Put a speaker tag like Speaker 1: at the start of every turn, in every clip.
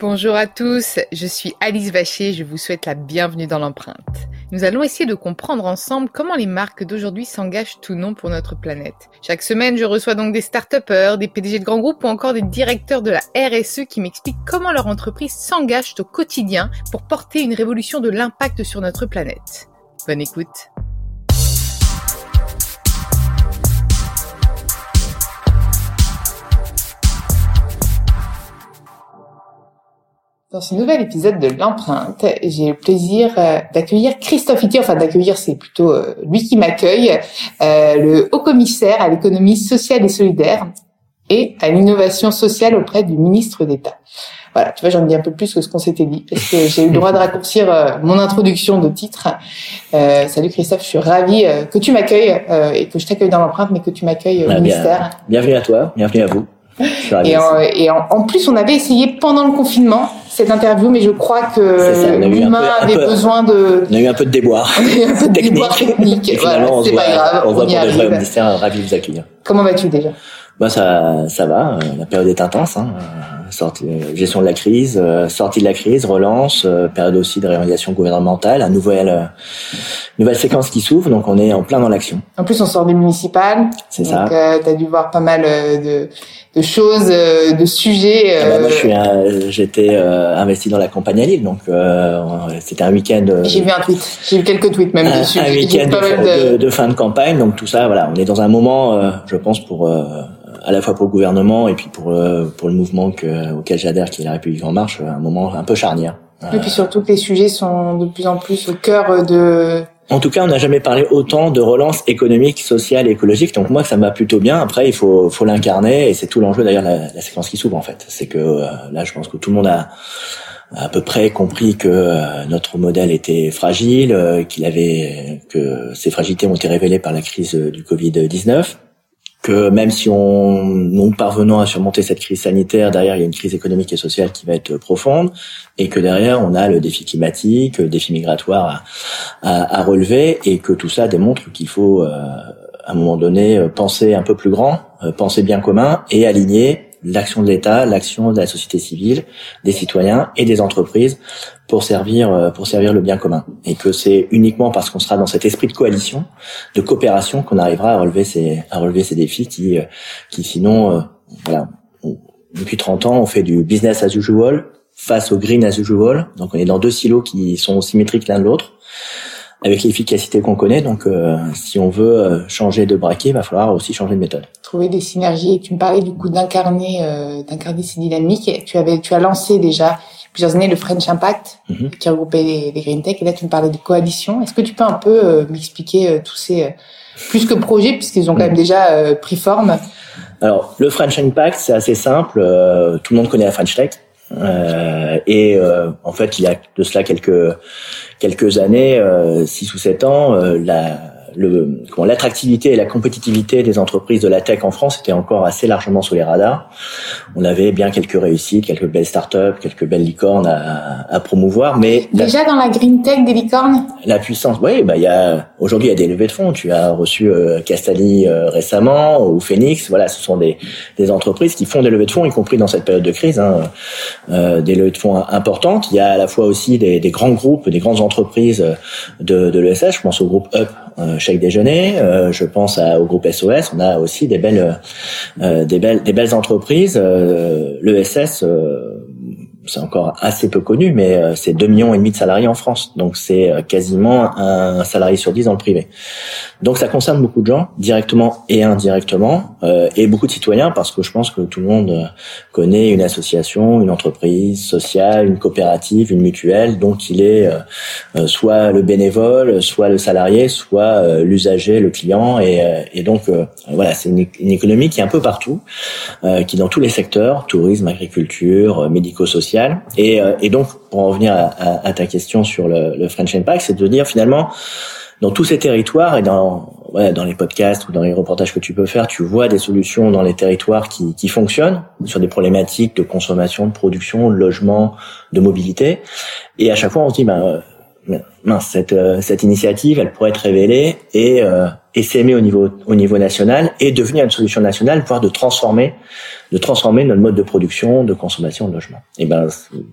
Speaker 1: Bonjour à tous, je suis Alice Vacher, je vous souhaite la bienvenue dans l'empreinte. Nous allons essayer de comprendre ensemble comment les marques d'aujourd'hui s'engagent tout non pour notre planète. Chaque semaine, je reçois donc des start-upers, des PDG de grands groupes ou encore des directeurs de la RSE qui m'expliquent comment leur entreprise s'engage au quotidien pour porter une révolution de l'impact sur notre planète. Bonne écoute. Dans ce nouvel épisode de l'empreinte, j'ai le plaisir euh, d'accueillir Christophe Itier, enfin d'accueillir c'est plutôt euh, lui qui m'accueille, euh, le haut commissaire à l'économie sociale et solidaire et à l'innovation sociale auprès du ministre d'État. Voilà, tu vois, j'en dis un peu plus que ce qu'on s'était dit, parce que j'ai eu le droit de raccourcir mon introduction de titre. salut Christophe, je suis ravie que tu m'accueilles et que je t'accueille dans l'empreinte, mais que tu m'accueilles au bah, ministère.
Speaker 2: bienvenue à toi, bienvenue à vous.
Speaker 1: Et, et en, plus, on avait essayé pendant le confinement cette interview, mais je crois que l'humain avait besoin de.
Speaker 2: On a eu un peu de déboire.
Speaker 1: un peu de déboire technique.
Speaker 2: voilà, c'est pas grave. On, on voit pour de vrai au ministère, ravi de vous accueillir.
Speaker 1: Comment vas-tu déjà?
Speaker 2: Bah ça, ça va. La période est intense. Hein sortie, euh, gestion de la crise, euh, sortie de la crise, relance, euh, période aussi de réorganisation gouvernementale, un nouvelle nouvelle séquence qui s'ouvre, donc on est en plein dans l'action.
Speaker 1: En plus, on sort des municipales.
Speaker 2: C'est ça.
Speaker 1: Donc, euh, tu as dû voir pas mal de, de choses, de sujets.
Speaker 2: Ah bah, moi, je suis, j'étais investi dans la campagne à Lille, donc c'était un week-end.
Speaker 1: J'ai vu un tweet, j'ai vu quelques tweets même
Speaker 2: un,
Speaker 1: dessus.
Speaker 2: Un week-end de, de, de, fin de campagne, donc tout ça, voilà, on est dans un moment, je pense, pour à la fois pour le gouvernement et puis pour euh, pour le mouvement que, auquel j'adhère, qui est la République en marche, un moment un peu charnière.
Speaker 1: Et puis surtout que les sujets sont de plus en plus au cœur de
Speaker 2: en tout cas, on n'a jamais parlé autant de relance économique, sociale et écologique. Donc moi, ça m'a plutôt bien. Après, il faut, faut l'incarner et c'est tout l'enjeu d'ailleurs la, la, séquence qui s'ouvre en fait. C'est que euh, là, je pense que tout le monde a à peu près compris que euh, notre modèle était fragile, qu'il avait que ces fragilités ont été révélées par la crise du Covid 19 que même si on nous parvenons à surmonter cette crise sanitaire, derrière il y a une crise économique et sociale qui va être profonde, et que derrière on a le défi climatique, le défi migratoire à, à, relever, et que tout ça démontre qu'il faut euh, à un moment donné penser un peu plus grand, euh, penser bien commun et aligner l'action de l'État, l'action de la société civile, des citoyens et des entreprises pour servir euh, pour servir le bien commun. Et que c'est uniquement parce qu'on sera dans cet esprit de coalition, de coopération qu'on arrivera à relever ces à relever ces défis qui euh, qui sinon euh, voilà depuis 30 ans on fait du business as usual face au green as usual. Donc on est dans deux silos qui sont symétriques l'un de l'autre avec l'efficacité qu'on connaît. Donc, si on veut changer de braquet, il va falloir aussi changer de méthode.
Speaker 1: Trouver des synergies. Et tu me parlais du coup d'incarner, euh, d'incarner ces dynamiques. Tu avais, tu as lancé déjà plusieurs années le French Impact, mhm. qui regroupait les, les, Green Tech. Et là, tu me parlais de coalition. Est-ce que tu peux un peu euh, m'expliquer euh, tous ces, euh, plus que projets, puisqu'ils ont quand même mhm. déjà pris forme?
Speaker 2: Alors, le French Impact, c'est assez simple. tout le monde connaît la French Tech. et en fait, il y a de cela quelques quelques années, six ou sept ans, la le l'attractivité et la compétitivité des entreprises de la tech en France était encore assez largement sous les radars. On avait bien quelques réussites, quelques belles startups, quelques belles licornes à, à promouvoir, mais
Speaker 1: déjà dans la green tech des licornes?
Speaker 2: La puissance, oui, bah il y a aujourd'hui il y a des levées de fonds. Tu as reçu euh, Castali euh, récemment ou Phoenix. Voilà, ce sont des des entreprises qui font des levées de fonds, y compris dans cette période de crise, hein, euh, des levées de fonds importantes. Il y a à la fois aussi des, des grands groupes, des grandes entreprises de, de l'ESS. Je pense au groupe Up euh, chaque déjeuner. Euh, je pense au groupe SOS. On a aussi des belles, euh, des belles, des belles entreprises. L'ESS c'est encore assez peu connu, mais euh, c'est 2 millions et demi de salariés en France. Donc c'est euh, quasiment un salarié sur 10 dans le privé. Donc ça concerne beaucoup de gens, directement et indirectement, euh, et beaucoup de citoyens, parce que je pense que tout le monde connaît une association, une entreprise sociale, une coopérative, une mutuelle, donc il est soit le bénévole, soit le salarié, soit l'usager, le client, et, et donc voilà, c'est une, une, économie qui est un peu partout, qui est dans tous les secteurs, tourisme, agriculture, médico-social, et, euh, et, donc, pour en revenir à, à, ta question sur le, le French Impact, c'est de dire finalement, dans tous ces territoires et dans ouais, dans les podcasts ou dans les reportages que tu peux faire, tu vois des solutions dans les territoires qui, qui fonctionnent sur des problématiques de consommation, de production, de logement, de mobilité. Et à chaque fois, on se dit, ben, mince, cette, euh, cette initiative, elle pourrait être révélée et, euh, et s'aimer au niveau, au niveau national et devenir une solution nationale, voire de transformer, de transformer notre mode de production, de consommation de logement. Et ben,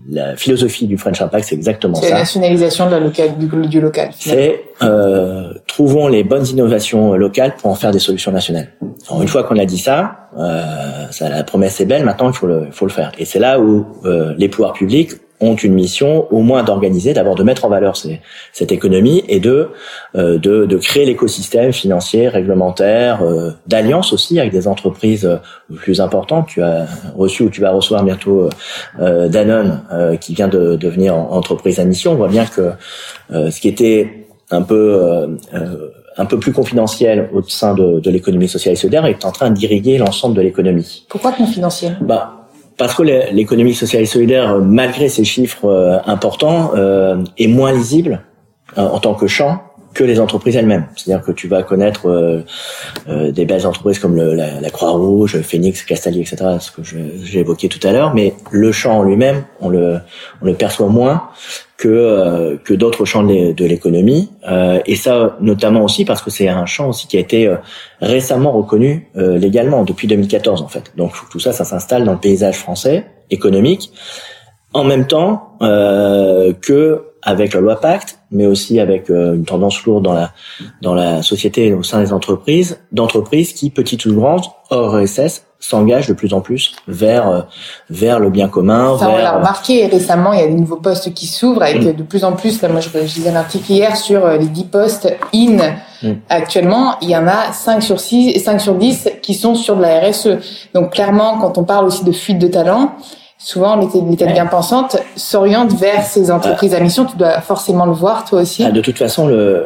Speaker 2: la philosophie du French Impact, c'est exactement ça.
Speaker 1: C'est la nationalisation de la local, du, du local.
Speaker 2: C'est euh, trouvons les bonnes innovations locales pour en faire des solutions nationales. Alors, une fois qu'on a dit ça, euh, ça, la promesse est belle. Maintenant, il faut le, faut le faire. Et c'est là où euh, les pouvoirs publics ont une mission au moins d'organiser, d'abord de mettre en valeur ces, cette économie et de euh, de, de, créer l'écosystème financier, réglementaire, euh, d'alliance aussi avec des entreprises euh, plus importantes. Tu as reçu ou tu vas recevoir bientôt euh, Danone qui vient de devenir entreprise à mission. On voit bien que ce qui était un peu un peu plus confidentiel au sein de, de l'économie sociale et solidaire est en train d'irriguer l'ensemble de l'économie.
Speaker 1: Pourquoi confidentiel?
Speaker 2: Bah parce que l'économie sociale et solidaire, malgré ces chiffres euh, importants, euh, est moins lisible euh, en tant que champ que les entreprises elles-mêmes. C'est-à-dire que tu vas connaître euh, euh, des belles entreprises comme le, la, la Croix-Rouge, Phoenix, Castaldi, etc., ce que j'ai évoqué tout à l'heure, mais le champ en lui-même, on le, on le perçoit moins que euh, que d'autres champs de l'économie euh, et ça notamment aussi parce que c'est un champ aussi qui a été récemment reconnu légalement depuis 2014 en fait donc tout ça ça s'installe dans le paysage français économique en même temps que avec la loi Pacte, mais aussi avec euh, une tendance lourde dans la dans la société et au sein des entreprises, d'entreprises qui, petites ou grandes, hors ESS, s'engagent de plus en plus vers euh, vers le bien commun.
Speaker 1: Ça,
Speaker 2: vers...
Speaker 1: on l'a remarqué récemment, il y a des nouveaux postes qui s'ouvrent avec de plus en plus. Là, moi, je, je lisais un article hier sur euh, les 10 postes in. Mm. Actuellement, il y en a 5 sur 6 et 5 sur 10 qui sont sur de la RSE. Donc clairement, quand on parle aussi de fuite de talent, souvent les têtes bien pensantes s'orientent vers ces entreprises à mission. Tu dois forcément le voir, toi aussi.
Speaker 2: Ah, de toute façon, le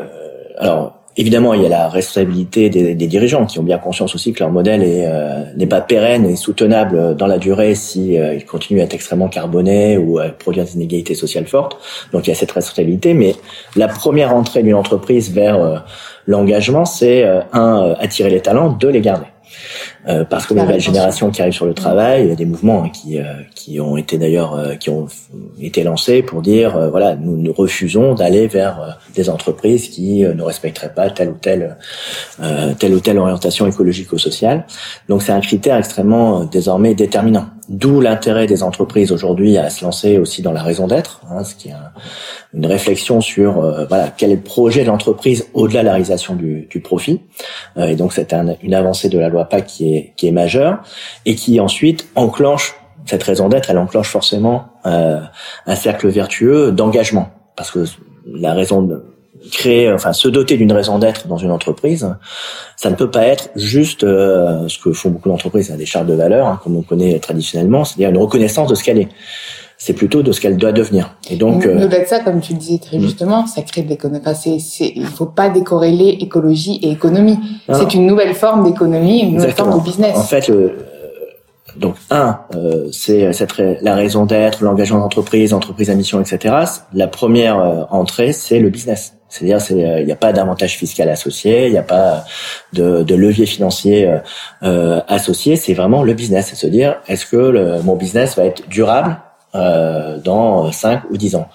Speaker 2: alors évidemment, il y a la responsabilité des, des, dirigeants qui ont bien conscience aussi que leur modèle euh, n'est pas pérenne et soutenable dans la durée si euh, il continue à être extrêmement carboné ou à produire des inégalités sociales fortes. Donc il y a cette responsabilité, mais la première entrée d'une entreprise vers euh, l'engagement, c'est un attirer les talents, deux les garder. Euh, parce que les nouvelles générations qui arrivent sur le travail, il y a des mouvements hein, qui euh, qui ont été d'ailleurs euh, qui ont été lancés pour dire voilà nous, nous refusons d'aller vers des entreprises qui ne respecteraient pas telle ou telle telle ou telle orientation écologique ou sociale. Donc c'est un critère extrêmement désormais déterminant. D'où l'intérêt des entreprises aujourd'hui à se lancer aussi dans la raison d'être, hein, ce qui est une réflexion sur euh, voilà quel est le projet de l'entreprise au-delà de la réalisation du, du profit. Euh, et donc c'est un, une avancée de la loi PAC qui est qui est majeure et qui ensuite enclenche cette raison d'être. Elle enclenche forcément euh, un cercle vertueux d'engagement parce que la raison de créer, enfin se doter d'une raison d'être dans une entreprise, ça ne peut pas être juste euh, ce que font beaucoup d'entreprises, des chartes de valeur, hein, comme on connaît traditionnellement, c'est-à-dire une reconnaissance de ce qu'elle est. C'est plutôt de ce qu'elle doit devenir. Et donc,
Speaker 1: euh, au-delà de ça, comme tu le disais très justement, ça crée de l'économie. Enfin, c'est, c'est, il faut pas décorréler écologie et économie. C'est une nouvelle forme d'économie, une nouvelle forme de business.
Speaker 2: En fait, le, donc un, euh, c'est cette la raison d'être, l'engagement d'entreprise, entreprise à mission, etc. La première euh, entrée, c'est le business. C'est-à-dire, il euh, n'y a pas d'avantage fiscal associé, il n'y a pas de, de levier financier euh, associé. C'est vraiment le business, c'est se dire, est-ce que le, mon business va être durable dans 5 ou 10 ans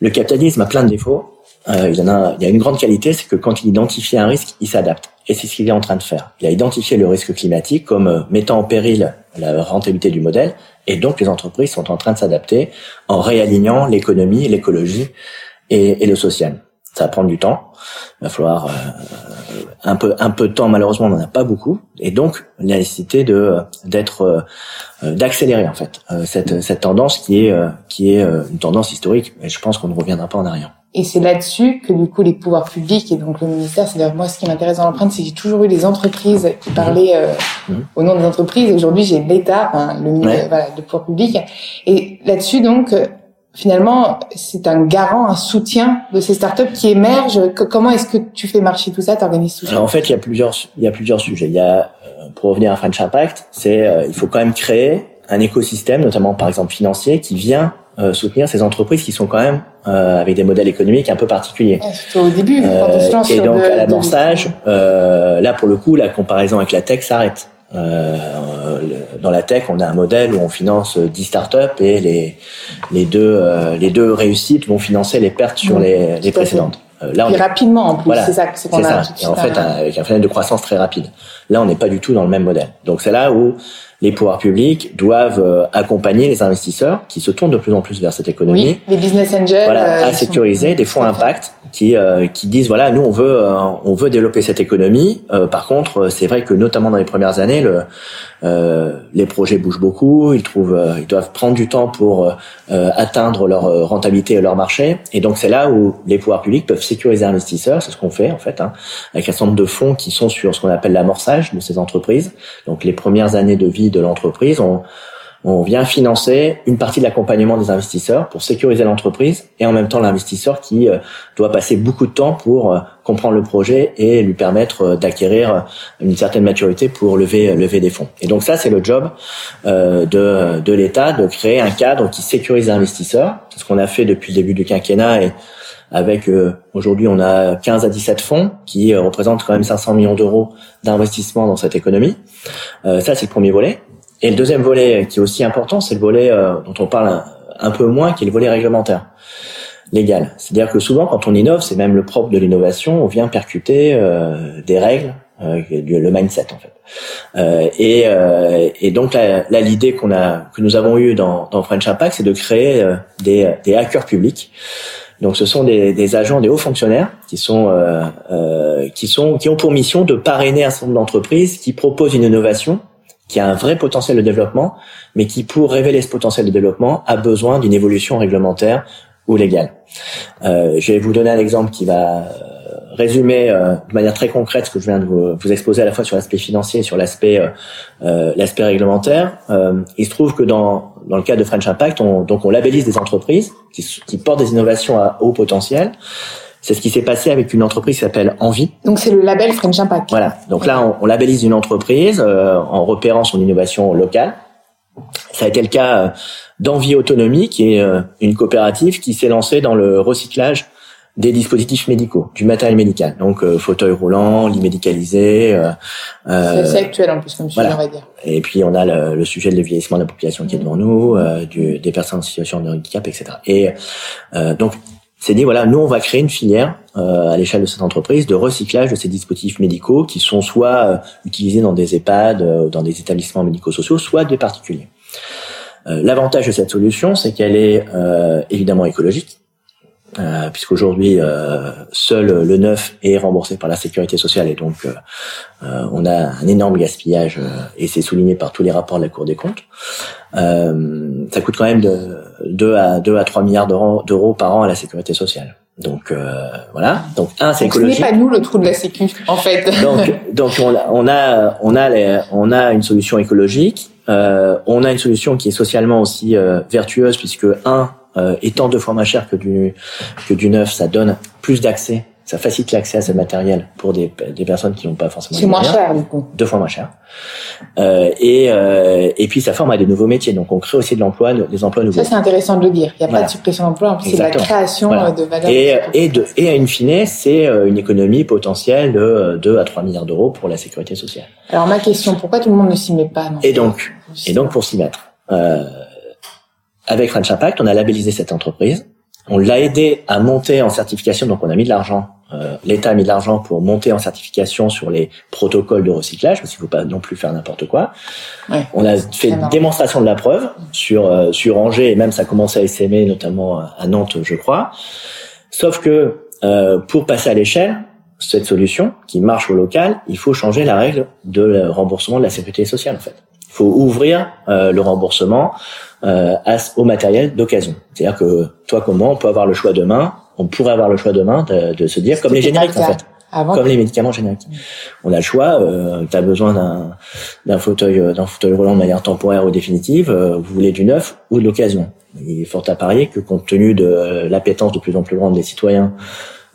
Speaker 2: Le capitalisme a plein de défauts. il, y en a, il y a une grande qualité, c'est que quand il identifie un risque, il s'adapte. Et c'est ce qu'il est en train de faire. Il a identifié le risque climatique comme mettant en péril la rentabilité du modèle, et donc les entreprises sont en train de s'adapter en réalignant l'économie, l'écologie et, et, le social. Ça va prendre du temps. Il va falloir euh, un peu un peu de temps. Malheureusement, on n'en a pas beaucoup, et donc la nécessité de d'être euh, d'accélérer en fait euh, cette cette tendance qui est qui est une tendance historique. Et je pense qu'on ne reviendra pas en arrière.
Speaker 1: Et c'est là-dessus que du coup les pouvoirs publics et donc le ministère, c'est d'ailleurs moi ce qui m'intéresse dans l'empreinte, c'est que j'ai toujours eu des entreprises qui parlaient euh, mhm. au nom des entreprises. Aujourd'hui j'ai l'État, le ouais. voilà, le pouvoir public. Et là-dessus donc euh, finalement c'est un garant, un soutien de ces startups qui émergent. Comment est-ce que tu fais marcher tout ça, t'organises tout ça
Speaker 2: Alors en fait il y a plusieurs il y a plusieurs sujets. Il y a euh, pour revenir à French Impact, c'est il faut quand même créer un écosystème, notamment par exemple financier, qui vient euh, soutenir ces entreprises qui sont quand même euh, avec des modèles économiques un peu particuliers.
Speaker 1: au début,
Speaker 2: euh, et donc à l'amorçage, euh, là pour le coup, la comparaison avec la tech s'arrête. Euh, dans la tech, on a un modèle où on finance 10 startups et les les deux euh, les deux réussites vont financer les pertes sur les, les précédentes.
Speaker 1: Euh, là, on rapidement en plus, voilà, c'est ça, c'est qu'on
Speaker 2: a. Ça. Et en fait, avec un phénomène de croissance très rapide. Là, on n'est pas du tout dans le même modèle. Donc c'est là où les pouvoirs publics doivent euh, accompagner les investisseurs qui se tournent de plus en plus vers cette économie.
Speaker 1: Oui, les business angels.
Speaker 2: Voilà, à sécuriser des fonds impact qui euh, qui disent voilà nous on veut euh, on veut développer cette économie. Euh, par contre c'est vrai que notamment dans les premières années le les projets bougent beaucoup, ils trouvent ils doivent prendre du temps pour atteindre leur rentabilité et leur marché et donc c'est là où les pouvoirs publics peuvent sécuriser les investisseurs, c'est ce qu'on fait en fait hein, avec un certain nombre de fonds qui sont sur ce qu'on appelle l'amorçage de ces entreprises. Donc les premières années de vie de l'entreprise on on vient financer une partie de l'accompagnement des investisseurs pour sécuriser l'entreprise et en même temps l'investisseur qui euh, doit passer beaucoup de temps pour euh, comprendre le projet et lui permettre euh, d'acquérir une certaine maturité pour lever lever des fonds. Et donc ça c'est le job de de l'État de créer un cadre qui sécurise l'investisseur. C'est ce qu'on a fait depuis le début du quinquennat et avec aujourd'hui on a 15 à 17 fonds qui représentent quand même 500 millions d'euros d'investissement dans cette économie. ça c'est le premier volet. Et le deuxième volet qui est aussi important, c'est le volet euh, dont on parle un, peu moins, qui est le volet réglementaire, légal. C'est-à-dire que souvent, quand on innove, c'est même le propre de l'innovation, on vient percuter euh, des règles, euh, le mindset en fait. Euh, et, et, donc là, l'idée qu'on a, que nous avons eue dans, dans French Impact, c'est de créer des, des hackers publics. Donc, ce sont des, des, agents, des hauts fonctionnaires qui sont euh, qui sont qui ont pour mission de parrainer un certain nombre d'entreprises qui proposent une innovation qui a un vrai potentiel de développement, mais qui, pour révéler ce potentiel de développement, a besoin d'une évolution réglementaire ou légale. Euh, je vais vous donner un exemple qui va euh, résumer euh, de manière très concrète ce que je viens de vous, vous exposer à la fois sur l'aspect financier et sur l'aspect euh, euh l'aspect réglementaire. Euh, il se trouve que dans dans le cas de French Impact, on, donc on labellise des entreprises qui, qui portent des innovations à haut potentiel. C'est ce qui s'est passé avec une entreprise qui s'appelle Envie.
Speaker 1: Donc c'est le label French Impact.
Speaker 2: Voilà. Donc là, on, on, labellise une entreprise euh, en repérant son innovation locale. Ça a été le cas euh, d'Envie Autonomie, qui est euh, une coopérative qui s'est lancée dans le recyclage des dispositifs médicaux, du matériel médical, donc fauteuil roulant, lit médicalisé.
Speaker 1: Euh, c'est actuel en plus comme sujet, on va dire.
Speaker 2: Et puis on a le, le, sujet de vieillissement de la population qui est devant nous, du, des personnes en situation de handicap, etc. Et donc c'est dit voilà, nous on va créer une filière euh, à l'échelle de cette entreprise de recyclage de ces dispositifs médicaux qui sont soit euh, utilisés dans des EHPAD, euh, dans des établissements médico-sociaux, soit des particuliers. L'avantage de cette solution, c'est qu'elle est évidemment écologique, euh, puisqu'aujourd'hui euh, seul le neuf est remboursé par la sécurité sociale et donc euh, euh on a un énorme gaspillage euh, et c'est souligné par tous les rapports de la Cour des comptes. Euh, ça coûte quand même de 2 à 2 à 3 milliards d'euros par an à la sécurité sociale. Donc voilà. Donc un c'est écologique.
Speaker 1: Ce n'est pas nous le trou de la sécu en fait.
Speaker 2: donc donc on a on a on a, les, on a une solution écologique. on a une solution qui est socialement aussi vertueuse puisque un euh, étant deux fois moins cher que du que du neuf, ça donne plus d'accès, ça facilite l'accès à ce matériel pour des, des personnes qui n'ont pas forcément.
Speaker 1: C'est moins cher du coup.
Speaker 2: Deux fois moins cher. Euh, et euh, et puis ça forme à des nouveaux métiers, donc on crée aussi de l'emploi, des emplois nouveaux.
Speaker 1: Ça c'est intéressant de le dire. Il n'y a pas de suppression d'emploi, c'est la création de valeur.
Speaker 2: Et et de et à une fine, c'est euh, une économie potentielle de 2 à 3 milliards d'euros pour la sécurité sociale.
Speaker 1: Alors ma question, pourquoi tout le monde ne s'y met pas non?
Speaker 2: Et donc et donc pour s'y mettre. Euh, avec French Impact, on a labellisé cette entreprise. On l'a aidé à monter en certification, donc on a mis de l'argent. Euh, L'État a mis de l'argent pour monter en certification sur les protocoles de recyclage, parce qu'il ne faut pas non plus faire n'importe quoi. Ouais, on a fait une démonstration de la preuve sur euh, sur Angers et même ça a commencé à s'aimer, notamment à Nantes, je crois. Sauf que euh, pour passer à l'échelle, cette solution qui marche au local, il faut changer la règle de remboursement de la sécurité sociale en fait. Il faut ouvrir euh, le remboursement euh, au matériel d'occasion. C'est-à-dire que toi comme moi, on peut avoir le choix demain, on pourrait avoir le choix demain de, de se dire comme les génériques en fait. comme les médicaments génériques. On a le choix, euh, tu as besoin d'un, d'un fauteuil euh, d'un fauteuil roulant de manière temporaire ou définitive, euh, vous voulez du neuf ou de l'occasion. Il est fort à parier que compte tenu de l'appétence de plus en plus grande des citoyens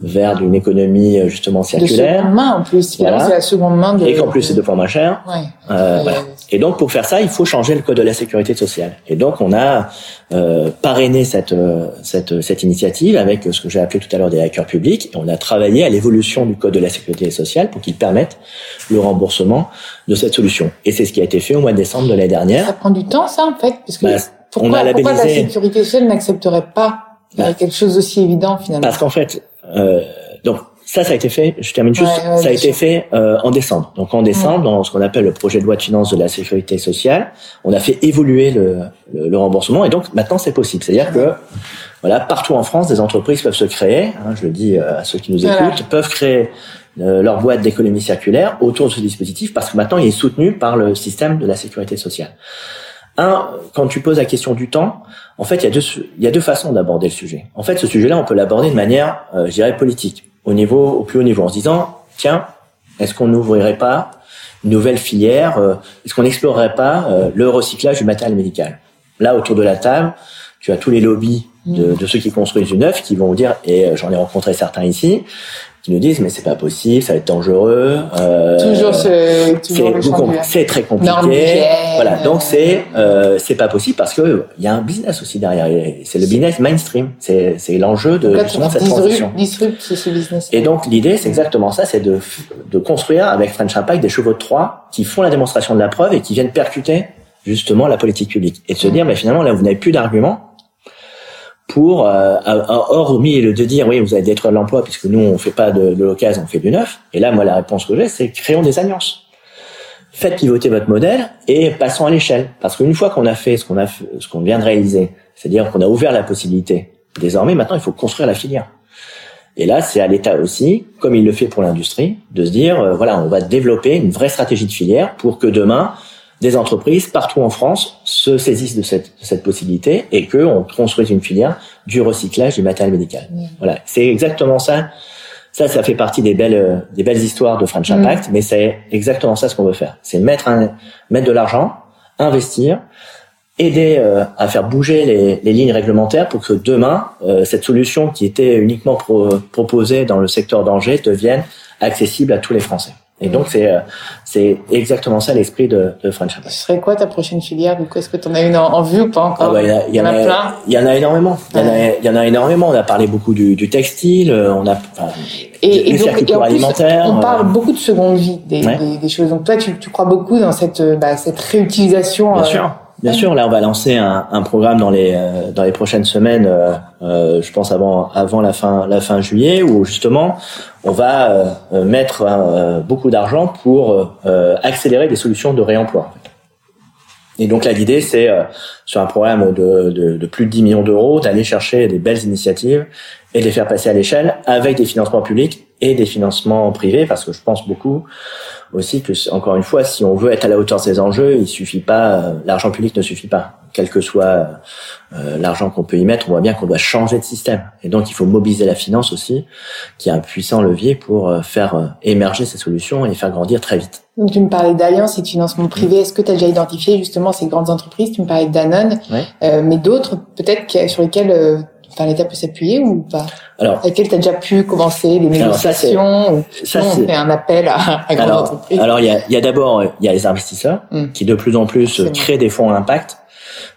Speaker 2: vers une économie euh, justement circulaire.
Speaker 1: De seconde main en plus, voilà. c'est la seconde main. De,
Speaker 2: et qu'en plus c'est deux fois moins cher.
Speaker 1: Ouais.
Speaker 2: Euh, voilà. Et donc pour faire ça, il faut changer le code de la sécurité sociale. Et donc on a euh, parrainé cette, euh, cette, cette initiative avec ce que j'ai appelé tout à l'heure des hackers publics. Et on a travaillé à l'évolution du code de la sécurité sociale pour qu'il permette le remboursement de cette solution. Et c'est ce qui a été fait au mois de décembre de l'année dernière.
Speaker 1: Ça prend du temps ça en fait, parce que bah, pourquoi, on a labellisé... pourquoi la sécurité sociale n'accepterait pas bah, quelque chose d'aussi évident finalement?
Speaker 2: Parce qu'en fait, euh, donc ça, ça a été fait. Je termine juste. ça a été fait euh, en décembre. Donc en décembre, dans ce qu'on appelle le projet de loi de finances de la sécurité sociale, on a fait évoluer le, le, remboursement et donc maintenant c'est possible. C'est-à-dire que voilà, partout en France, des entreprises peuvent se créer. Hein, je le dis euh, à ceux qui nous écoutent, peuvent créer euh, leur boîte d'économie circulaire autour de ce dispositif parce que maintenant il est soutenu par le système de la sécurité sociale. Un, quand tu poses la question du temps, en fait, il y a deux, il y a deux façons d'aborder le sujet. En fait, ce sujet-là, on peut l'aborder de manière, euh, je dirais, politique au niveau, au plus haut niveau, en se disant, tiens, est-ce qu'on n'ouvrirait pas une nouvelle filière euh, Est-ce qu'on n'explorerait pas euh, le recyclage du matériel médical? Là, autour de la table, tu as tous les lobbies de, mm. de ceux qui construisent du neuf qui vont vous dire, et euh, j'en ai rencontré certains ici, qui nous disent mais c'est pas possible, ça va être dangereux.
Speaker 1: Euh, toujours ce,
Speaker 2: c'est très compliqué. voilà, donc c'est euh, c'est pas possible parce que il y a un business aussi derrière. C'est le business mainstream. C'est c'est l'enjeu de justement cette transition.
Speaker 1: ce business.
Speaker 2: Et donc l'idée c'est exactement ça, c'est de de construire avec French Impact des chevaux de Troie qui font la démonstration de la preuve et qui viennent percuter justement la politique publique et de se dire mais finalement là vous n'avez plus d'arguments pour euh, hormis le de dire oui vous allez détruire l'emploi puisque nous on fait pas de, de l'occasion on fait du neuf. Et là moi la réponse que j'ai c'est créons des alliances. Faites pivoter votre modèle et passons à l'échelle. Parce qu'une fois qu'on a fait ce qu'on a ce qu'on vient de réaliser c'est-à-dire qu'on a ouvert la possibilité désormais maintenant il faut construire la filière. Et là c'est à l'État aussi comme il le fait pour l'industrie de se dire euh, voilà on va développer une vraie stratégie de filière pour que demain des entreprises partout en France se saisissent de cette, de cette possibilité et qu'on construise une filière du recyclage du matériel médical. Voilà, c'est exactement ça. Ça, ça fait partie des belles, des belles histoires de French Impact, mais c'est exactement ça ce qu'on veut faire. C'est mettre un, mettre de l'argent, investir, aider euh, à faire bouger les, les, lignes réglementaires pour que demain, euh, cette solution qui était uniquement proposée dans le secteur d'Angers devienne accessible à tous les Français. Et donc c'est euh, c'est exactement ça l'esprit de, de French
Speaker 1: Ce serait quoi ta prochaine filière Du coup, est-ce que tu en as une en, vue ou pas encore?
Speaker 2: Ah bah, Il y, en a, plein? Il y en a énormément. Il y, en a, il y en a énormément. On a parlé beaucoup du, du textile. Euh, on a enfin,
Speaker 1: et, et donc, et en plus, On parle euh, beaucoup de seconde vie des, des, des, choses. Donc toi, tu, tu crois beaucoup dans cette bah, cette réutilisation.
Speaker 2: Bien sûr. Bien sûr, là on va lancer un, un programme dans les euh, dans les prochaines semaines, euh, euh, je pense avant avant la fin la fin juillet, où justement on va euh, mettre beaucoup d'argent pour accélérer des solutions de réemploi. Et donc là l'idée c'est sur un programme de, de, de, plus de 10 millions d'euros d'aller chercher des belles initiatives et de les faire passer à l'échelle avec des financements publics et des financements privés, parce que je pense beaucoup aussi que, encore une fois, si on veut être à la hauteur de ces enjeux, il suffit pas, euh, l'argent public ne suffit pas. Quel que soit euh, l'argent qu'on peut y mettre, on voit bien qu'on doit changer de système. Et donc, il faut mobiliser la finance aussi, qui est un puissant levier pour euh, faire émerger ces solutions et faire grandir très vite.
Speaker 1: Donc, tu me parlais d'alliances et de financement privé. Est-ce que tu as déjà identifié justement ces grandes entreprises? Tu me parlais de Danone, mais d'autres peut-être sur lesquelles enfin, l'État peut s'appuyer ou pas? Alors, avec quel tu as déjà pu commencer les négociations ça, ça on fait un appel à, à
Speaker 2: alors, Alors, il y a, y a d'abord il y a les investisseurs hmm. qui de plus en plus créent des fonds à impact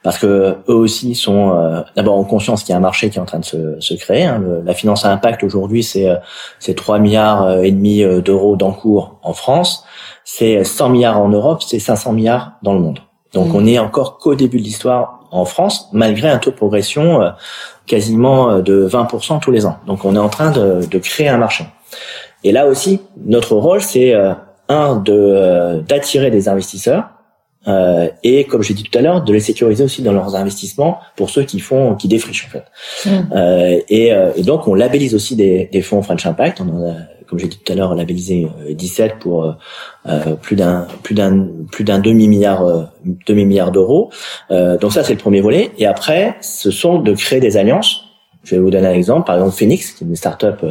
Speaker 2: parce que eux aussi sont euh, d'abord en conscience qu'il y a un marché qui est en train de se, se créer. Hein. la finance à impact aujourd'hui, c'est euh, c'est 3 milliards euh, et demi d'euros d'encours en France, c'est 100 milliards en Europe, c'est 500 milliards dans le monde. Donc hmm. on est encore qu'au début de l'histoire en France, malgré un taux de progression quasiment euh, de 20% tous les ans. Donc on est en train de, de créer un marché. Et là aussi, notre rôle, c'est euh, un de euh, d'attirer des investisseurs euh, et comme j'ai dit tout à l'heure, de les sécuriser aussi dans leurs investissements pour ceux qui font qui défrichent en fait. Mmh. Euh, et, et, donc on labellise aussi des, des fonds French Impact. On en a comme j'ai dit tout à l'heure, labellisé 17 euh, pour euh, euh, plus d'un plus d'un plus d'un demi milliard demi milliard d'euros. donc ça c'est le premier volet. Et après, ce sont de créer des alliances. Je vais vous donner un exemple. Par exemple, Phoenix, qui est une start-up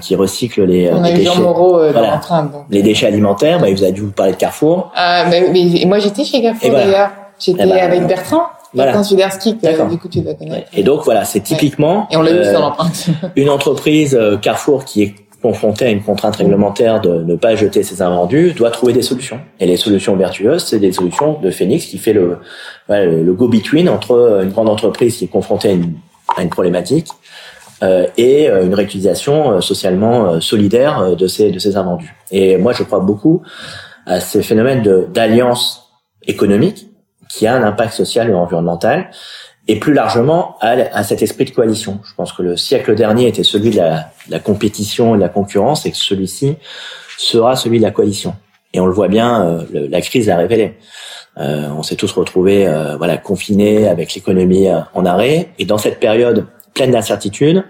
Speaker 2: qui recycle les,
Speaker 1: On
Speaker 2: les
Speaker 1: déchets, voilà, train, donc.
Speaker 2: les déchets alimentaires. Bah, il vous a dû vous parler de Carrefour.
Speaker 1: Ah, mais, mais moi j'étais chez Carrefour d'ailleurs. J'étais ben, avec Bertrand. voilà. Widerski, que du coup tu dois connaître.
Speaker 2: Et donc voilà, c'est typiquement.
Speaker 1: Et on l'a vu sur l'empreinte.
Speaker 2: une entreprise Carrefour qui est confronté à une contrainte réglementaire de ne pas jeter ses invendus, doit trouver des solutions. Et les solutions vertueuses, c'est des solutions de Phoenix qui fait le, le go-between entre une grande entreprise qui est confrontée à une, à une problématique euh, et euh, une réutilisation euh, socialement solidaire de ces, de ces invendus. Et moi, je crois beaucoup à ces phénomènes d'alliance économique qui a un impact social et environnemental et plus largement à, à, cet esprit de coalition. Je pense que le siècle dernier était celui de la, la compétition et de la concurrence, et que celui-ci sera celui de la coalition. Et on le voit bien, euh, la crise l'a révélé. Euh, on s'est tous retrouvés, euh, voilà, confinés avec l'économie euh, en arrêt. Et dans cette période pleine d'incertitudes,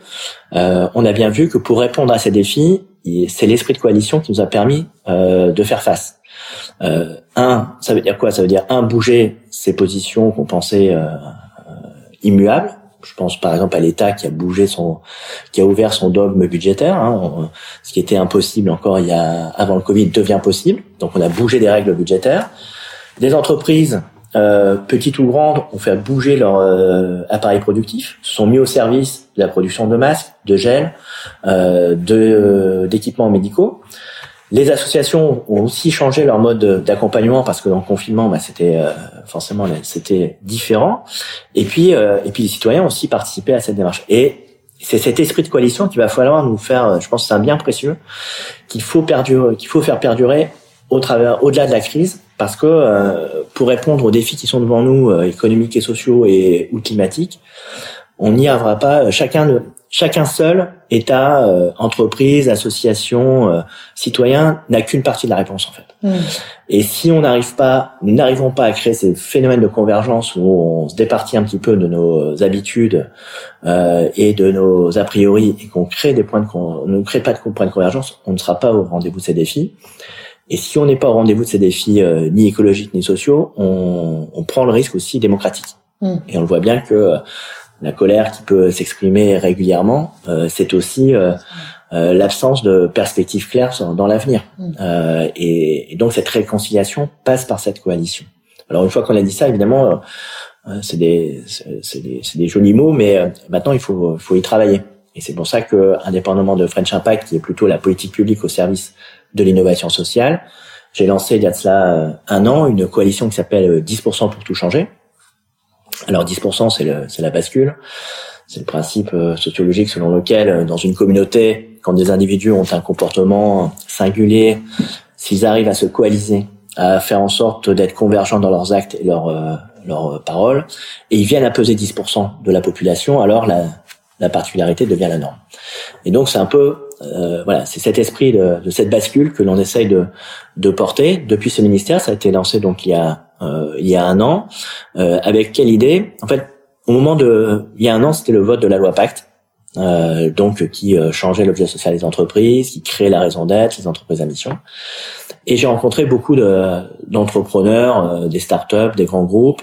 Speaker 2: on a bien vu que pour répondre à ces défis, c'est l'esprit de coalition qui nous a permis de faire face. un, ça veut dire quoi? Ça veut dire un bouger ces positions qu'on pensait immuable. Je pense par exemple à l'État qui a bougé son, qui a ouvert son dogme budgétaire. Hein. Ce qui était impossible encore il y a avant le Covid devient possible. Donc on a bougé des règles budgétaires. Des entreprises euh, petites ou grandes ont fait bouger leur euh, appareil productif, se sont mis au service de la production de masques, de gel, euh, de euh, d'équipements médicaux. Les associations ont aussi changé leur mode d'accompagnement parce que dans le confinement, bah, c'était euh, forcément c'était différent. Et puis euh, et puis les citoyens ont aussi participé à cette démarche. Et c'est cet esprit de coalition qu'il va falloir nous faire. Je pense c'est un bien précieux qu'il faut perdurer, qu'il faut faire perdurer au travers, au-delà de la crise, parce que euh, pour répondre aux défis qui sont devant nous, économiques et sociaux et ou climatiques, on n'y arrivera pas. Chacun de chacun seul, État, euh, entreprise, association, euh, citoyen, n'a qu'une partie de la réponse en fait. Hmm. Et si on n'arrive pas, nous n'arrivons pas à créer ces phénomènes de convergence où on se départit un petit peu de nos habitudes euh, et de nos a priori et qu'on crée des points de, on ne crée pas de points de convergence, on ne sera pas au rendez-vous de ces défis. Et si on n'est pas au rendez-vous de ces défis euh, ni écologiques ni sociaux, on, on, prend le risque aussi démocratique. Hmm. Et on le voit bien que la colère qui peut s'exprimer régulièrement, euh, c'est aussi euh, euh, l'absence de perspectives claires dans l'avenir. Mm. Et, et, donc cette réconciliation passe par cette coalition. Alors une fois qu'on a dit ça, évidemment, c'est des, des, des, jolis mots, mais maintenant il faut, faut y travailler. Et c'est pour ça que, indépendamment de French Impact, qui est plutôt la politique publique au service de l'innovation sociale, j'ai lancé il y a de cela un an une coalition qui s'appelle 10% pour tout changer, alors 10%, c'est, la bascule. C'est le principe euh, sociologique selon lequel, euh, dans une communauté, quand des individus ont un comportement singulier, s'ils arrivent à se coaliser, à faire en sorte d'être convergents dans leurs actes et leurs, euh, leurs paroles, et ils viennent à peser 10% de la population, alors la, la particularité devient la norme. Et donc c'est un peu euh, voilà, c'est cet esprit de, de, cette bascule que l'on essaye de, de porter depuis ce ministère. Ça a été lancé donc il y a il y a un an. Euh, avec quelle idée? En fait, au moment de il y a un an, c'était le vote de la loi Pacte. Euh, donc qui euh, changeait l'objet social des entreprises, qui créait la raison d'être, les entreprises à mission. Et j'ai rencontré beaucoup de, d'entrepreneurs, des startups, des grands groupes.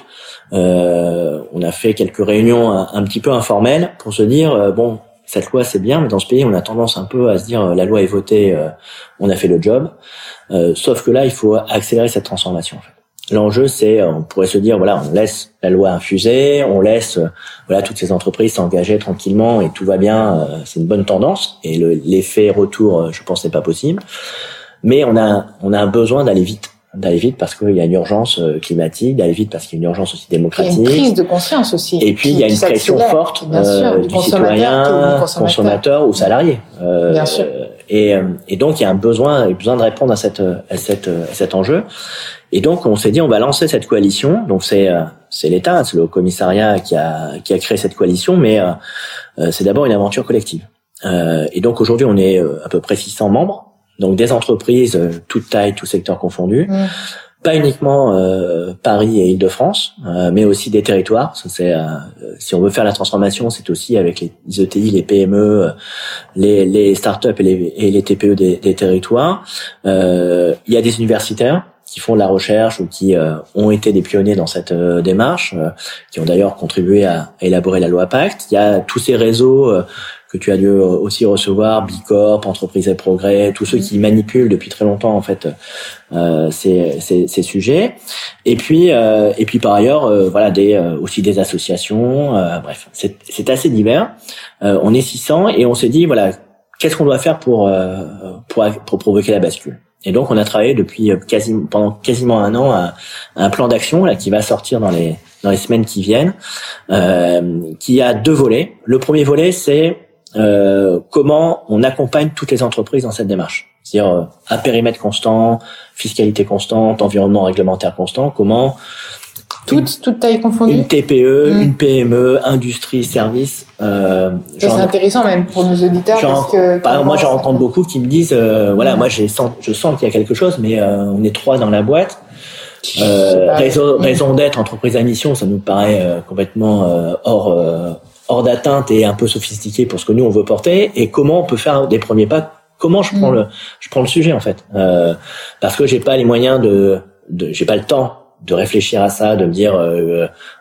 Speaker 2: on a fait quelques réunions un, un, petit peu informelles pour se dire bon, cette loi c'est bien, mais dans ce pays on a tendance un peu à se dire la loi est votée, on a fait le job. sauf que là, il faut accélérer cette transformation. En fait. L'enjeu, c'est, on pourrait se dire, voilà, on laisse la loi infuser, on laisse, euh, voilà, toutes ces entreprises s'engager tranquillement et tout va bien, euh, c'est une bonne tendance. Et l'effet retour, euh, je pense, n'est pas possible. Mais on a, on a un besoin d'aller vite, d'aller vite parce qu'il y a une urgence climatique, d'aller vite parce qu'il y a une urgence aussi démocratique. Il y a
Speaker 1: une prise de conscience aussi.
Speaker 2: Et puis il y a une pression forte euh, du, citoyen, consommateur, ou salarié.
Speaker 1: Euh, bien sûr.
Speaker 2: Et, et, donc il y a un besoin, besoin de répondre à cette, à cette, à cet enjeu. Et donc on s'est dit on va lancer cette coalition. Donc c'est euh, c'est l'État, c'est le commissariat qui a qui a créé cette coalition, mais euh, euh, c'est d'abord une aventure collective. et donc aujourd'hui on est à peu près 600 membres, donc des entreprises toutes tailles, tous secteurs confondus. Mmh. Pas uniquement Paris et Île-de-France, mais aussi des territoires. Ça, c'est, si on veut faire la transformation, c'est aussi avec les ETI, les PME, les, les startups et les, et les TPE des, des territoires. Il y a des universitaires qui font de la recherche ou qui euh, ont été des pionniers dans cette euh, démarche, euh, qui ont d'ailleurs contribué à, élaborer la loi Pacte. Il y a tous ces réseaux que tu as dû aussi recevoir, Bicorp, Entreprise et Progrès, tous ceux qui manipulent depuis très longtemps en fait euh, ces, ces, ces, sujets. Et puis euh, et puis par ailleurs, euh, voilà des aussi des associations. bref, c'est assez divers. on est 600 et on s'est dit voilà qu'est-ce qu'on doit faire pour, pour pour provoquer la bascule? Et donc on a travaillé depuis quasiment pendant quasiment un an à, un plan d'action là qui va sortir dans les dans les semaines qui viennent, euh, qui a deux volets. Le premier volet, c'est euh, comment on accompagne toutes les entreprises dans cette démarche. C'est-à-dire euh, à périmètre constant, fiscalité constante, environnement réglementaire constant, comment
Speaker 1: toutes, toutes tailles confondues.
Speaker 2: Une TPE, mm. une PME, industrie, service.
Speaker 1: Euh, c'est intéressant même pour nos auditeurs parce que.
Speaker 2: Par moi, j'en rencontre beaucoup qui me disent, euh, voilà, moi, j'ai je sens qu'il y a quelque chose, mais euh, on est trois dans la boîte. Euh, raison, d'être, entreprise à mission, ça nous paraît euh, complètement euh, hors euh, hors d'atteinte et un peu sophistiqué pour ce que nous on veut porter. Et comment on peut faire des premiers pas? Comment je prends mm. le je prends le sujet en fait? Parce que j'ai pas les moyens de, de j'ai pas le temps de réfléchir à ça, de me dire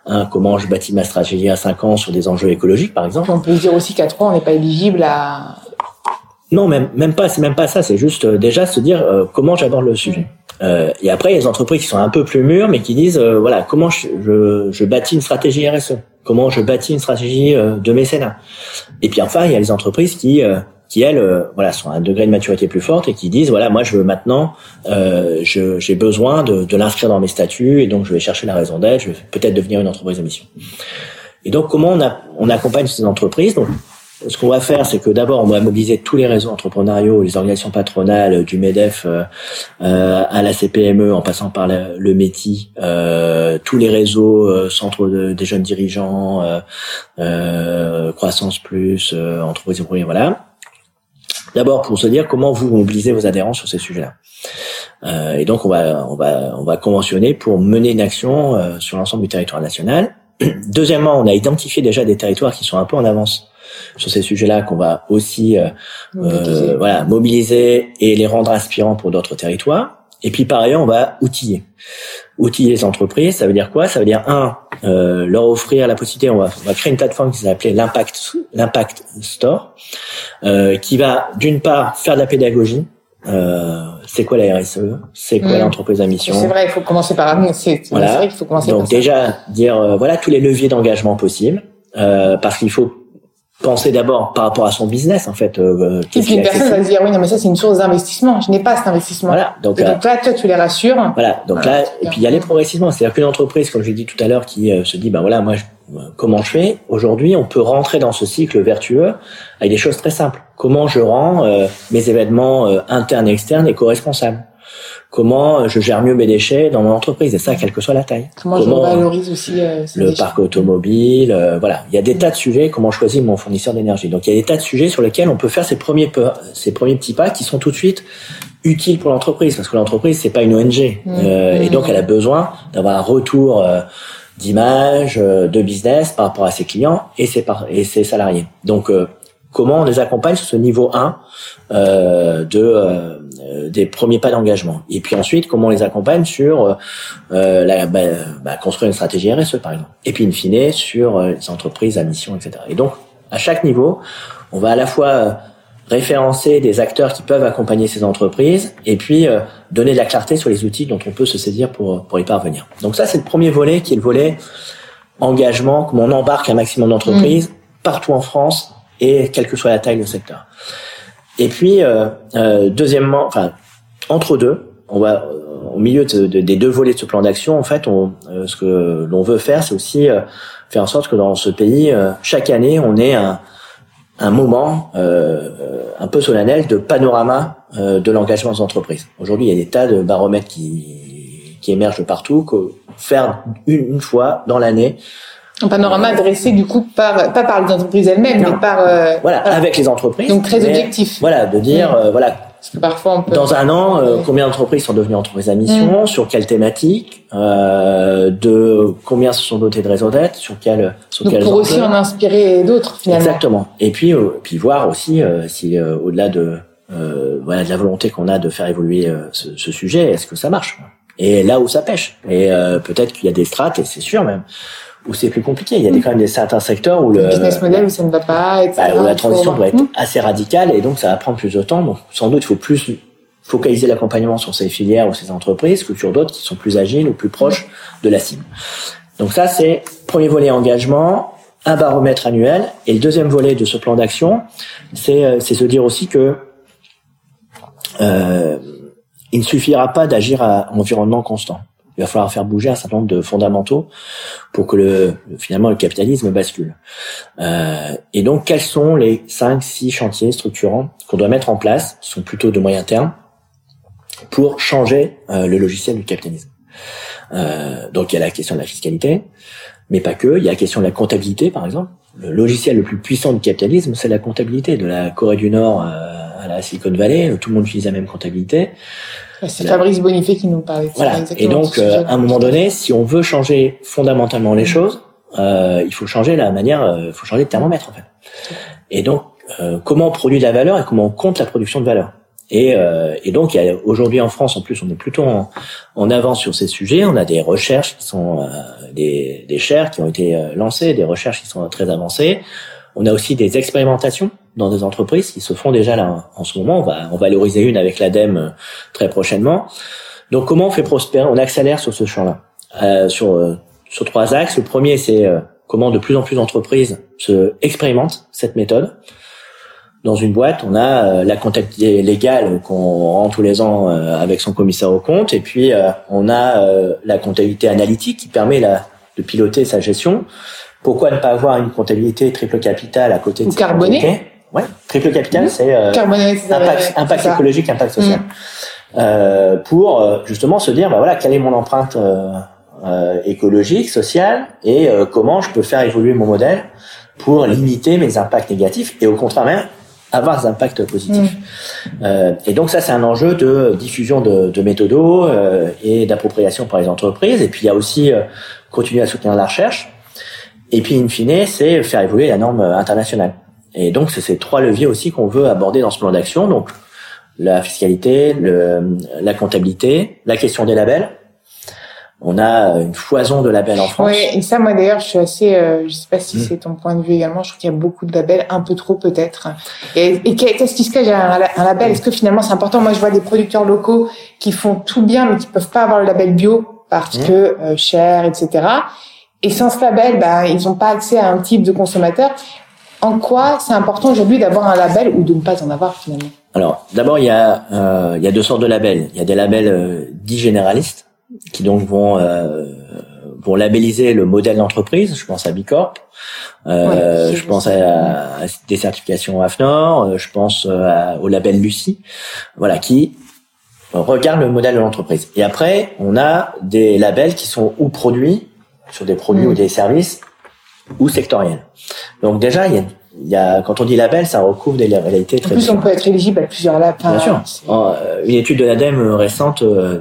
Speaker 2: hein, comment je bâtis ma stratégie à 5 ans sur des enjeux écologiques par exemple.
Speaker 1: On peut dire aussi qu'à 3 on n'est pas éligible à
Speaker 2: non, même même pas, c'est même pas ça. C'est juste déjà se dire comment j'aborde le sujet. Euh, et après, il y a des entreprises qui sont un peu plus mûres, mais qui disent, euh, voilà, comment je, je, je, bâtis une stratégie RSE Comment je bâtis une stratégie euh, de mécénat? Et puis enfin, il y a les entreprises qui, euh, qui elles, voilà, sont à un degré de maturité plus forte et qui disent, voilà, moi, je veux maintenant, j'ai besoin de, de l'inscrire dans mes statuts, et donc je vais chercher la raison d'être, je vais peut-être devenir une entreprise de mission. Et donc, comment on, a, on accompagne ces entreprises? Donc, ce qu'on va faire, c'est que d'abord, on va mobiliser tous les réseaux entrepreneuriaux, les organisations patronales, du MEDEF euh, euh à la CPME, en passant par le, METI, euh, tous les réseaux, euh, centres des jeunes dirigeants, euh, Croissance Plus, entreprises et voilà. D'abord, pour se dire comment vous mobilisez vos adhérents sur ces sujets-là. et donc, on va, on va, on va conventionner pour mener une action sur l'ensemble du territoire national. Deuxièmement, on a identifié déjà des territoires qui sont un peu en avance sur ces sujets-là qu'on va aussi euh, mobiliser. Euh, voilà mobiliser et les rendre inspirants pour d'autres territoires. Et puis par ailleurs, on va outiller. Outiller les entreprises, ça veut dire quoi? Ça veut dire un, euh, leur offrir la possibilité. On va, on va créer une plateforme qui s'appelle l'impact l'impact store, euh, qui va d'une part faire de la pédagogie. Euh, c'est quoi la RSE C'est quoi mmh. l'entreprise à mission?
Speaker 1: C'est vrai, il faut commencer par c'est
Speaker 2: voilà. vrai qu'il faut commencer Donc déjà dire euh, voilà tous les leviers d'engagement possibles parce qu'il faut penser d'abord par rapport à son business en fait.
Speaker 1: Euh, et puis une personne va se dire oui non mais ça c'est une source d'investissement, je n'ai pas cet investissement.
Speaker 2: Voilà.
Speaker 1: Donc, là, toi tu les rassures.
Speaker 2: Voilà. Donc là et puis il y a les progressivement, c'est-à-dire qu'une entreprise comme je l'ai dit tout à l'heure qui euh, se dit ben voilà moi je, comment je fais? Aujourd'hui on peut rentrer dans ce cycle vertueux avec des choses très simples. Comment je rends euh, mes événements internes et externes éco-responsables comment je gère mieux mes déchets dans mon entreprise et ça quelle que soit la taille.
Speaker 1: Comment, je valorise aussi euh,
Speaker 2: le parc automobile, euh, voilà, il y a des tas de sujets comment choisir mon fournisseur d'énergie. Donc il y a des tas de sujets sur lesquels on peut faire ces premiers ces premiers petits pas qui sont tout de suite utiles pour l'entreprise parce que l'entreprise c'est pas une ONG mmh. euh, et mmh. donc elle a besoin d'avoir un retour d'image, de business par rapport à ses clients et ses et ses salariés. Donc comment on les accompagne sur ce niveau 1 euh, de euh, des premiers pas d'engagement. Et puis ensuite comment on les accompagne sur euh, la, bah, bah, construire une stratégie RSE par exemple. Et puis in fine sur euh, les entreprises à mission etc et donc à chaque niveau on va à la fois euh, référencer des acteurs qui peuvent accompagner ces entreprises et puis donner de la clarté sur les outils dont on peut se saisir pour pour y parvenir. Donc ça c'est le premier volet qui est le volet engagement comment on embarque un maximum d'entreprises mmh. partout en France et quelle que soit la taille du secteur. Et puis, euh, euh, deuxièmement, enfin, entre deux, on va euh, au milieu de, des deux volets de ce plan d'action, en fait, on, euh, ce que l'on veut faire, c'est aussi euh, faire en sorte que dans ce pays, chaque année, on ait un, un moment un peu solennel de panorama de l'engagement des entreprises. Aujourd'hui, il y a des tas de baromètres qui, qui émergent de partout. Que faire une, une fois dans l'année
Speaker 1: un panorama adressé du coup par pas par les entreprises elles-mêmes, mais par
Speaker 2: euh, voilà, avec les entreprises.
Speaker 1: Donc très objectif.
Speaker 2: Voilà, de dire euh, voilà.
Speaker 1: Parce que parfois on peut...
Speaker 2: Dans un an, euh, combien d'entreprises sont devenues entreprises à mission, mm. sur quelle thématique, de combien se sont dotées de réseau d'aide, sur quelle sur
Speaker 1: Donc pour aussi en inspirer d'autres finalement.
Speaker 2: Exactement. Et puis puis voir aussi si au-delà de voilà de la volonté qu'on a de faire évoluer ce, ce sujet, est-ce que ça marche? Et là où ça pêche. Et peut-être qu'il y a des strates, et c'est sûr même où c'est plus compliqué. Il y a quand même des, certains secteurs où le,
Speaker 1: Le business model où ça ne va pas, etc.
Speaker 2: bah, où la transition doit être assez radicale et donc ça va prendre plus de temps. Donc sans doute il faut plus focaliser l'accompagnement sur ces filières ou ces entreprises que sur d'autres qui sont plus agiles ou plus proches de la cible. Donc ça c'est premier volet engagement, un baromètre annuel et le deuxième volet de ce plan d'action, c'est euh, c'est se dire aussi que euh, il ne suffira pas d'agir à environnement constant. Il va falloir faire bouger un certain nombre de fondamentaux pour que le, finalement le capitalisme bascule. Euh, et donc, quels sont les cinq, six chantiers structurants qu'on doit mettre en place, qui sont plutôt de moyen terme, pour changer euh, le logiciel du capitalisme? Euh, Donc, il y a la question de la fiscalité, mais pas que. Il y a la question de la comptabilité, par exemple. Le logiciel le plus puissant du capitalisme, c'est la comptabilité. De la Corée du Nord à la Silicon Valley, tout le monde utilise la même comptabilité.
Speaker 1: C'est Fabrice Bonifay qui nous parlait de.
Speaker 2: Voilà. Et donc, euh, à un moment donné, si on veut changer fondamentalement les choses, euh, il faut changer la manière, euh, il faut changer de thermomètre en fait. Et donc, euh, comment on produit de la valeur et comment on compte la production de valeur. Et, euh, et donc, aujourd'hui en France, en plus, on est plutôt en, en avance sur ces sujets. On a des recherches qui sont euh, des, des chaires qui ont été euh, lancées, des recherches qui sont très avancées. On a aussi des expérimentations dans des entreprises qui se font déjà là en ce moment. On va, va valoriser une avec l'ADEME euh, très prochainement. Donc, comment on fait prospérer On accélère sur ce champ-là, euh, sur euh, sur trois axes. Le premier, c'est euh, comment de plus en plus d'entreprises se expérimentent cette méthode. Dans une boîte, on a euh, la comptabilité légale qu'on rend tous les ans euh, avec son commissaire au compte, et puis on a la comptabilité analytique qui permet la, de piloter sa gestion. Pourquoi ne pas avoir une comptabilité triple capital à côté de
Speaker 1: Ou carbonée.
Speaker 2: Ouais, triple capital,
Speaker 1: Mhm.
Speaker 2: c'est euh, impact, impact écologique, impact social.
Speaker 1: Mm.
Speaker 2: Euh, pour euh, justement se dire, bah voilà, quelle est mon empreinte euh, euh, écologique, sociale, et euh, comment je peux faire évoluer mon modèle pour limiter mes impacts négatifs et au contraire même avoir des impacts positifs. Euh, et donc ça, c'est un enjeu de diffusion de, de méthodos euh, et d'appropriation par les entreprises. Et puis il y a aussi euh, continuer à soutenir la recherche. Et puis in fine, c'est faire évoluer la norme internationale. Et donc c'est ces trois leviers aussi qu'on veut aborder dans ce plan d'action. Donc la fiscalité, le, la comptabilité, la question des labels. On a une foison de labels en France.
Speaker 1: Oui, et ça, moi d'ailleurs, je suis assez, euh, je sais pas si
Speaker 2: Mm.
Speaker 1: c'est ton point de vue également, je trouve qu'il y a beaucoup de labels, un peu trop peut-être. Et, et qu'est-ce qui se cache derrière un, un label? Est-ce que finalement c'est important? Moi, je vois des producteurs locaux qui font tout bien, mais qui peuvent pas avoir le label bio parce
Speaker 2: Mm.
Speaker 1: que euh, cher, etc. Et sans ce label, ben, ils n'ont pas accès à un type de consommateur. En quoi c'est important aujourd'hui d'avoir un label ou de ne pas en avoir finalement?
Speaker 2: Alors, d'abord, il y a euh, il y a deux sortes de labels. Il y a des labels euh, dits généralistes qui donc vont euh, vont labelliser le modèle d'entreprise. Je pense à Bicorp. Euh,
Speaker 1: Ouais,
Speaker 2: je pense à, à des certifications AFNOR. euh, Je pense euh, à- au label Lucie. Voilà, qui regarde le modèle de l'entreprise. Et après, on a des labels qui sont ou produits sur des produits
Speaker 1: Mm.
Speaker 2: ou des services ou sectoriels. Donc déjà, il y a, il y a quand on dit label, ça recouvre des réalités
Speaker 1: En
Speaker 2: très
Speaker 1: plus, on peut être éligible à plusieurs labels.
Speaker 2: Bien sûr. En, euh, Une étude de l'ADEME récente euh,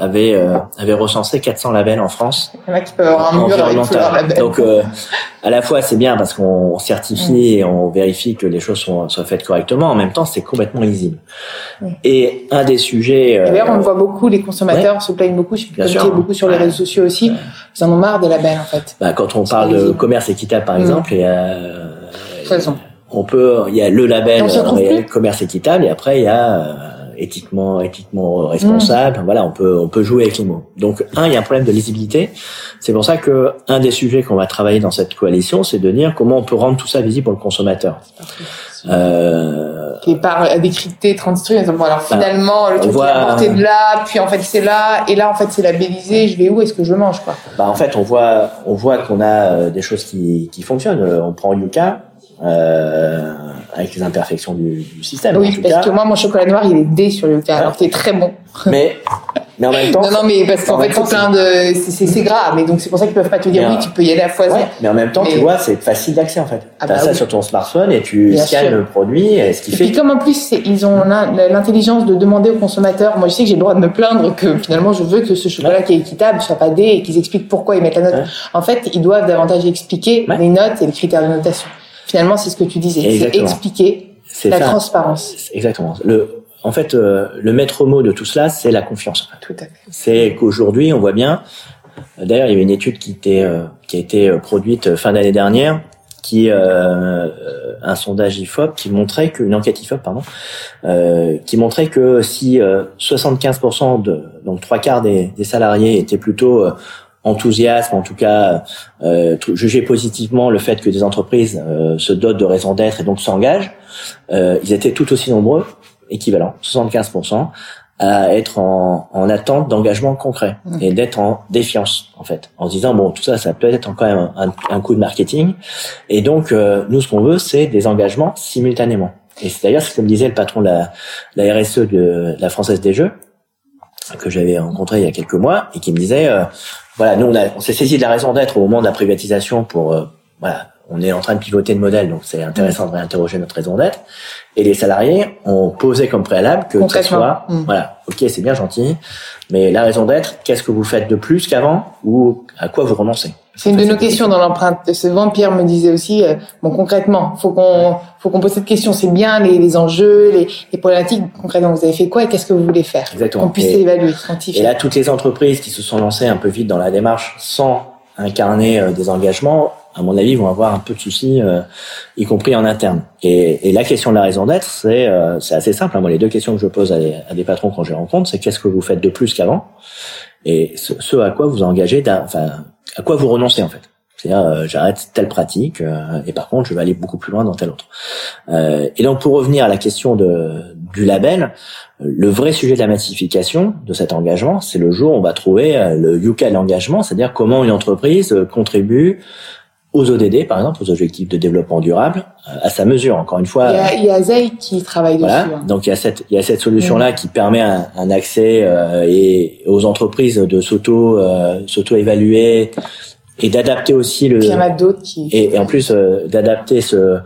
Speaker 2: avait euh, avait recensé 400 labels en France.
Speaker 1: Il y en a qui peuvent avoir un mur avec.
Speaker 2: Donc euh, à la fois c'est bien parce qu'on certifie et on vérifie que les choses sont, soient faites correctement. En même temps, c'est complètement lisible.
Speaker 1: Oui.
Speaker 2: Et un des sujets.
Speaker 1: Et
Speaker 2: euh,
Speaker 1: D'ailleurs, on le voit beaucoup, les consommateurs se plaignent beaucoup, je suis
Speaker 2: sûr.
Speaker 1: beaucoup sur les réseaux sociaux aussi. Ils en ont marre des labels, en fait.
Speaker 2: bah, quand on parle de commerce équitable, par
Speaker 1: Mm.
Speaker 2: exemple, il y a, euh, on peut, il y a le label euh, commerce équitable et après il y a euh, éthiquement éthiquement responsable. Voilà, on peut on peut jouer avec les mots. Donc un, il y a un problème de lisibilité. C'est pour ça que un des sujets qu'on va travailler dans cette coalition, c'est de dire comment on peut rendre tout ça visible pour le consommateur. Euh,
Speaker 1: Qui est par décrypté, transstruit, en disant, bon, alors finalement, le truc
Speaker 2: voit-
Speaker 1: est apporté de là, puis en fait c'est là, et là en fait c'est labellisé, je vais où est-ce que je mange, quoi?
Speaker 2: bah en fait, on voit on voit qu'on a euh, des choses qui qui fonctionnent. Euh, On prend Yuka. Euh, avec les imperfections du, du système.
Speaker 1: oui, parce
Speaker 2: cas.
Speaker 1: que moi, mon chocolat noir, il est D sur le cas, alors t'es très bon.
Speaker 2: mais mais en même temps,
Speaker 1: non, non, mais parce qu'en
Speaker 2: en
Speaker 1: fait, c'est plein de, c'est- gras, mais donc c'est pour ça qu'ils peuvent pas te dire
Speaker 2: Mais,
Speaker 1: oui,
Speaker 2: euh,
Speaker 1: tu peux y aller à foison.
Speaker 2: Ouais, mais en même temps, tu vois, c'est facile d'accès en fait.
Speaker 1: Ah
Speaker 2: T'as
Speaker 1: bah
Speaker 2: ça
Speaker 1: oui.
Speaker 2: sur ton smartphone et tu scannes le produit, et ce qui
Speaker 1: Et
Speaker 2: fait
Speaker 1: puis comme en plus ils ont l'in- l'intelligence de demander aux consommateurs, moi je sais que j'ai le droit de me plaindre que finalement je veux que ce chocolat qui est équitable soit pas D et qu'ils expliquent pourquoi ils mettent la note.
Speaker 2: Ouais.
Speaker 1: En fait, ils doivent davantage expliquer les notes et les critères de notation. Finalement, c'est ce que tu disais, c'est expliquer la
Speaker 2: ça.
Speaker 1: transparence.
Speaker 2: Exactement. Le, en fait, euh, le maître mot de tout cela, c'est la confiance.
Speaker 1: Tout à fait.
Speaker 2: C'est qu'aujourd'hui, on voit bien, d'ailleurs, il y avait une étude qui était qui a été produite fin d'année dernière qui euh, un sondage Ifop qui montrait que une enquête Ifop pardon euh, qui montrait que si 75% de donc trois quarts des, des salariés étaient plutôt enthousiasme, en tout cas euh, juger positivement le fait que des entreprises euh, se dotent de raison d'être et donc s'engagent, euh, ils étaient tout aussi nombreux, équivalents, 75%, à être en, en attente d'engagement concret mmh. et d'être en défiance en fait, en se disant bon tout ça ça peut être quand même un, un coup de marketing et donc euh, nous ce qu'on veut c'est des engagements simultanément. Et c'est d'ailleurs ce que me disait le patron de la, la RSE de la Française des Jeux que j'avais rencontré il y a quelques mois et qui me disait euh, voilà, nous on, on s'est saisi de la raison d'être au moment de la privatisation pour euh, voilà, on est en train de pivoter le modèle, donc c'est intéressant de réinterroger notre raison d'être. Et les salariés ont posé comme préalable que ce soit, mm. voilà, ok, c'est bien gentil, mais la raison d'être, qu'est-ce que vous faites de plus qu'avant ou à quoi vous renoncez?
Speaker 1: C'est une de nos questions dans l'empreinte. Ce vampire me disait aussi, euh, bon, concrètement, faut qu'on, faut qu'on pose cette question. C'est bien les, les enjeux, les, les, problématiques. Concrètement, vous avez fait quoi et qu'est-ce que vous voulez faire?
Speaker 2: Exactement.
Speaker 1: Qu'on puisse évaluer, quantifier.
Speaker 2: Et là, toutes les entreprises qui se sont lancées un peu vite dans la démarche sans incarner euh, des engagements à mon avis, vont avoir un peu de soucis, euh, y compris en interne. Et, et, la question de la raison d'être, c'est euh, c'est assez simple. Hein. Moi, les deux questions que je pose à des, patrons quand je les rencontre, c'est qu'est-ce que vous faites de plus qu'avant, et ce, à quoi vous engagez, enfin, à quoi vous renoncez en fait? C'est-à-dire, euh, j'arrête telle pratique, et par contre, je vais aller beaucoup plus loin dans telle autre. et donc, pour revenir à la question de, du label, le vrai sujet de la massification de cet engagement, c'est le jour où on va trouver le Yuka de l'engagement, c'est-à-dire comment une entreprise contribue aux ODD, par exemple, aux objectifs de développement durable, euh, à sa mesure. Encore une fois,
Speaker 1: il y a, il qui travaille
Speaker 2: voilà.
Speaker 1: dessus. Hein.
Speaker 2: Donc il y a cette il y a cette solution là qui permet un, un accès euh, et aux entreprises de s'auto euh, s'auto évaluer et d'adapter aussi le.
Speaker 1: il y en a d'autres qui.
Speaker 2: Et, en plus euh, d'adapter ce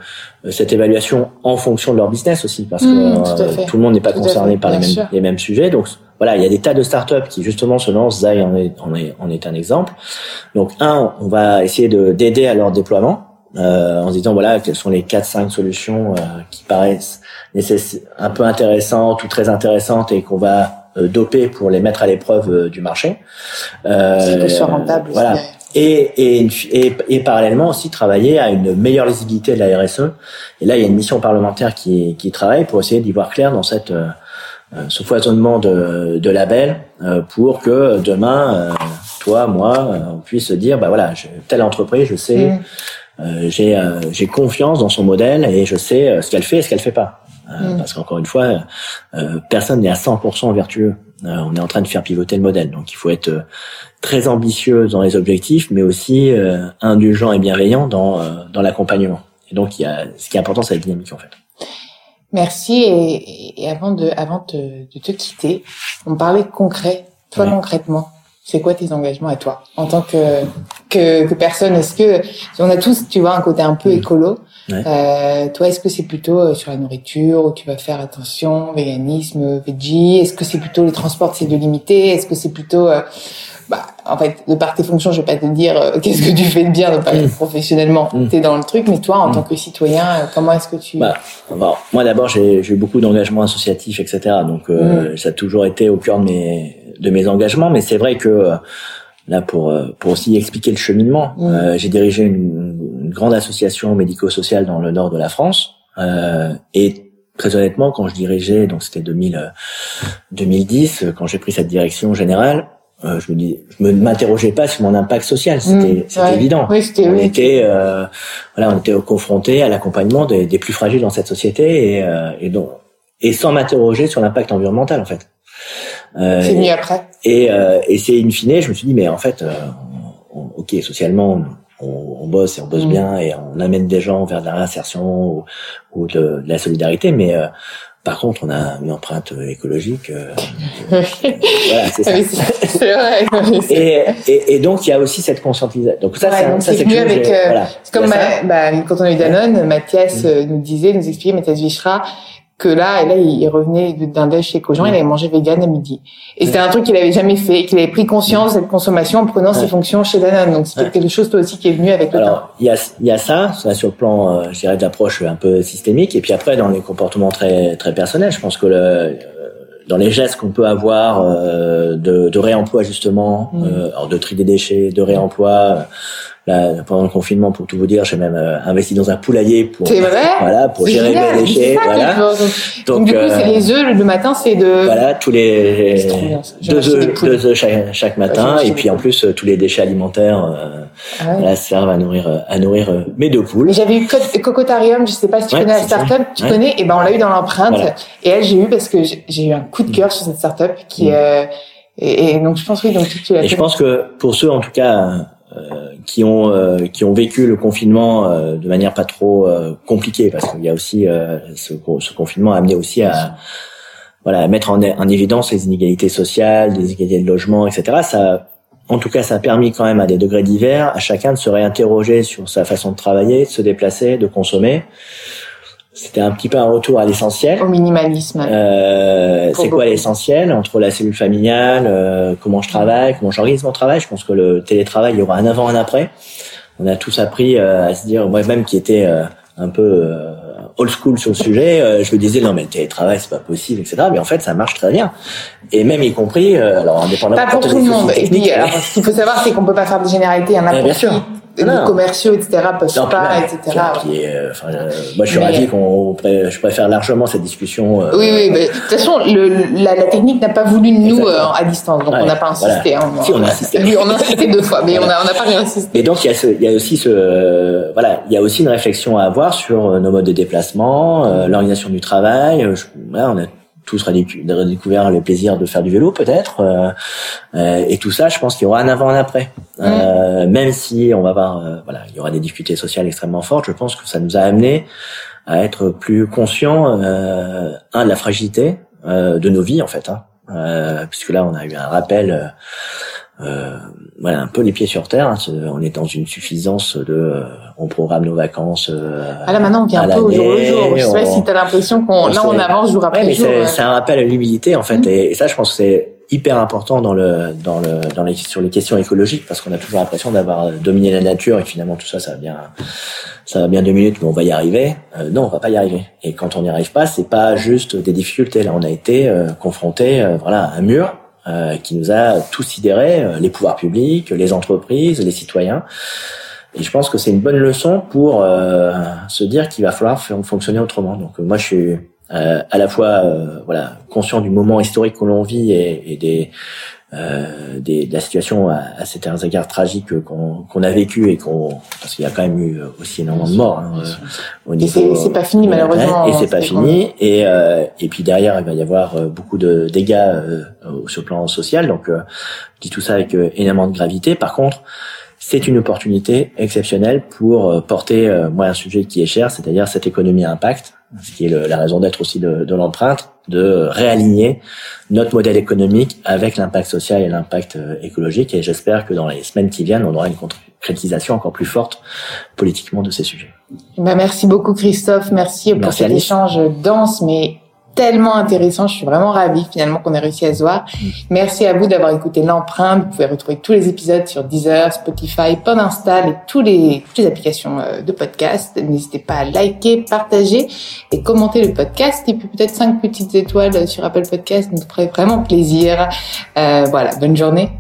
Speaker 2: cette évaluation en fonction de leur business aussi, parce que mmh, tout, le monde n'est pas concerné par les mêmes, les mêmes sujets. Donc voilà, il y a des tas de startups qui justement se lancent. Zai en est, en est, en est un exemple. Donc un, on va essayer de d'aider à leur déploiement. Euh, en se disant voilà quelles sont les quatre cinq solutions euh, qui paraissent un peu intéressantes ou très intéressantes et qu'on va euh, doper pour les mettre à l'épreuve euh, du marché.
Speaker 1: Euh, soit rentable.
Speaker 2: Voilà. Et, et, et, et, parallèlement aussi travailler à une meilleure lisibilité de la RSE. Et là, il y a une mission parlementaire qui, qui travaille pour essayer d'y voir clair dans cette euh, ce foisonnement de, de labels euh, pour que demain, euh, toi, moi, on puisse dire, bah voilà, telle entreprise, je sais, mm. j'ai j'ai confiance dans son modèle et je sais ce qu'elle fait et ce qu'elle fait pas. Mm. Parce qu'encore une fois, personne n'est à 100% vertueux. On est en train de faire pivoter le modèle, donc il faut être très ambitieux dans les objectifs, mais aussi indulgent et bienveillant dans dans l'accompagnement. Et donc, il y a ce qui est important, c'est la dynamique en fait.
Speaker 1: Merci. Et, et, avant de, avant de, de, te quitter, on parlait concret. Toi, concrètement, c'est quoi tes engagements à toi? En tant que que, que personne Est-ce que on a tous, tu vois, un côté un peu mm. Euh, Toi, est-ce que c'est plutôt euh, sur la nourriture où tu vas faire attention, véganisme, veggie? Est-ce que c'est plutôt les transports, c'est de limiter Est-ce que c'est plutôt euh, bah, en fait, de par tes fonctions, je vais pas te dire euh, qu'est-ce que tu fais de bien, pas mmh. professionnellement, mmh. tu es dans le truc, mais toi, en mmh. tant que citoyen, comment est-ce que tu...
Speaker 2: Bah, moi d'abord, j'ai eu beaucoup d'engagements associatifs, etc. Donc, euh, ça a toujours été au cœur de mes, de mes engagements, mais c'est vrai que là, pour, pour aussi expliquer le cheminement, j'ai dirigé une, grande association médico-sociale dans le nord de la France, et très honnêtement, quand je dirigeais, donc c'était 2000, 2010, quand j'ai pris cette direction générale, euh, je me dis, je me m'interrogeais pas sur mon impact social, c'était mmh, évident.
Speaker 1: Oui,
Speaker 2: on était euh, voilà, on était confronté à l'accompagnement des, des, plus fragiles dans cette société et, euh, et donc et sans m'interroger sur l'impact environnemental en fait.
Speaker 1: Euh, c'est mieux après.
Speaker 2: Et, euh, et c'est in fine, je me suis dit mais en fait, ok, socialement on, on, bosse et on bosse mmh. bien et on amène des gens vers de la réinsertion ou, ou de, de, la solidarité, mais par contre, on a une empreinte écologique. Euh, voilà, c'est ça. vrai. et, et, et, donc, il y a aussi cette conscientisation.
Speaker 1: Donc ça, c'est c'est mieux avec. Euh, voilà. Comme bah, quand on a eu Danone, Mathias mm. euh, nous disait, nous expliquait, Mathias Vichra, que là, et là, il revenait d'un déj chez Cogent, il avait mangé vegan à midi. Et c'était un truc qu'il avait jamais fait, qu'il avait pris conscience de cette consommation en prenant ses fonctions chez Danone. Donc c'est quelque chose toi aussi qui est venu avec le
Speaker 2: Alors, il y a, y a ça, ça sur le plan, euh, je dirais, d'approche un peu systémique. Et puis après, dans les comportements très très personnels, je pense que le, dans les gestes qu'on peut avoir euh, de, de réemploi justement, mmh. alors de tri des déchets, de réemploi Là, pendant le confinement, pour tout vous dire, j'ai même euh, investi dans un poulailler pour voilà pour gérer mes déchets. Voilà.
Speaker 1: Donc, du coup, c'est euh, les œufs le matin, c'est de
Speaker 2: voilà tous les deux œufs, deux œufs chaque, chaque matin, et puis en plus euh, tous les déchets alimentaires ah ouais. servent à nourrir à nourrir mes deux poules.
Speaker 1: J'avais eu Cocotarium, je sais pas si tu connais la startup, tu connais, et ben on l'a eu dans l'empreinte, et elle j'ai eu parce que j'ai eu un coup de cœur sur cette startup qui mm. et, et, donc je pense oui donc tu,
Speaker 2: Et je pense que pour ceux en tout cas euh, qui ont euh, qui ont vécu le confinement euh, de manière pas trop compliquée parce qu'il y a aussi ce, ce, confinement a amené aussi à voilà à mettre en, en, évidence les inégalités sociales, les inégalités de logement, etc. Ça en tout cas, ça a permis quand même à des degrés divers à chacun de se réinterroger sur sa façon de travailler, de se déplacer, de consommer. C'était un petit peu un retour à l'essentiel.
Speaker 1: Au minimalisme.
Speaker 2: Euh, c'est quoi l'essentiel entre la cellule familiale, euh, comment je travaille, comment j'organise mon travail? Je pense que le télétravail, il y aura un avant, un après. On a tous appris euh, à se dire, moi-même qui était euh, un peu euh, old school sur le sujet, je me disais non mais le télétravail c'est pas possible, etc. Mais en fait ça marche très bien. Et même y compris, alors indépendamment.
Speaker 1: Pas pour tout le monde. Et puis, alors, ce qu'il faut savoir c'est qu'on peut pas faire des généralités. Il y en a
Speaker 2: bien sûr
Speaker 1: les commerciaux, etc., peuvent pas, etc.
Speaker 2: euh, enfin, euh, moi, je suis ravi qu'on, je préfère largement cette discussion.
Speaker 1: Euh, oui, oui, mais de toute façon, le, la, la technique n'a pas voulu de nous euh, à distance, donc on n'a pas insisté. Hein,
Speaker 2: si, on a insisté.
Speaker 1: Oui, on a insisté deux fois, mais on n'a on a pas rien insisté.
Speaker 2: Et donc, il y a, ce, il y a aussi ce, voilà, il y a aussi une réflexion à avoir sur nos modes de déplacement, l'organisation du travail. Je, voilà, on a tous redécouvert le plaisir de faire du vélo peut-être euh, euh, et tout ça je pense qu'il y aura un avant un après. Euh, même si on va voir euh, voilà il y aura des difficultés sociales extrêmement fortes je pense que ça nous a amené à être plus conscients euh, un de la fragilité de nos vies en fait hein, puisque là on a eu un rappel euh, voilà un peu les pieds sur terre. Hein, on est dans une suffisance de, euh, on programme nos vacances. Euh,
Speaker 1: ah là maintenant on vient un peu au jour le jour. Je sais pas si t'as l'impression qu'on là on avance jour après
Speaker 2: ouais,
Speaker 1: jour.
Speaker 2: C'est un rappel à l'humilité en fait, mmh. et, ça je pense que c'est hyper important dans le dans le dans les sur les questions écologiques parce qu'on a toujours l'impression d'avoir dominé la nature et finalement tout ça ça va bien ça va bien deux minutes mais on va y arriver euh, non on va pas y arriver et quand on n'y arrive pas c'est pas juste des difficultés là on a été euh, confronté voilà à un mur euh, qui nous a tous sidérés, euh, les pouvoirs publics, les entreprises, les citoyens. Et je pense que c'est une bonne leçon pour euh, se dire qu'il va falloir fonctionner autrement. Donc moi, je suis à la fois voilà conscient du moment historique que l'on vit et, et des euh, des, de la situation à, à cet égard tragique qu'on qu'on a vécu et qu'on parce qu'il y a quand même eu aussi énormément de morts hein,
Speaker 1: au niveau c'est pas fini malheureusement
Speaker 2: et c'est pas fini. et euh, et puis derrière il va y avoir euh, beaucoup de dégâts euh, sur le plan social. Donc je dis tout ça avec énormément de gravité. Par contre c'est une opportunité exceptionnelle pour porter moi un sujet qui est cher c'est-à-dire cette économie à impact ce qui est le, la raison d'être aussi de, de l'empreinte de réaligner notre modèle économique avec l'impact social et l'impact euh, écologique. Et j'espère que dans les semaines qui viennent, on aura une concrétisation encore plus forte politiquement de ces sujets.
Speaker 1: Ben merci beaucoup Christophe, merci, pour cet échange dense mais tellement intéressant. Je suis vraiment ravie finalement qu'on ait réussi à se voir. Mm. Merci à vous d'avoir écouté l'empreinte. Vous pouvez retrouver tous les épisodes sur Deezer, Spotify, Podinstall et tous les, toutes les applications euh, de podcast. N'hésitez pas à liker, partager et commenter le podcast. Et puis peut-être cinq petites étoiles sur Apple Podcast. Ça nous ferait vraiment plaisir. Euh, voilà, bonne journée.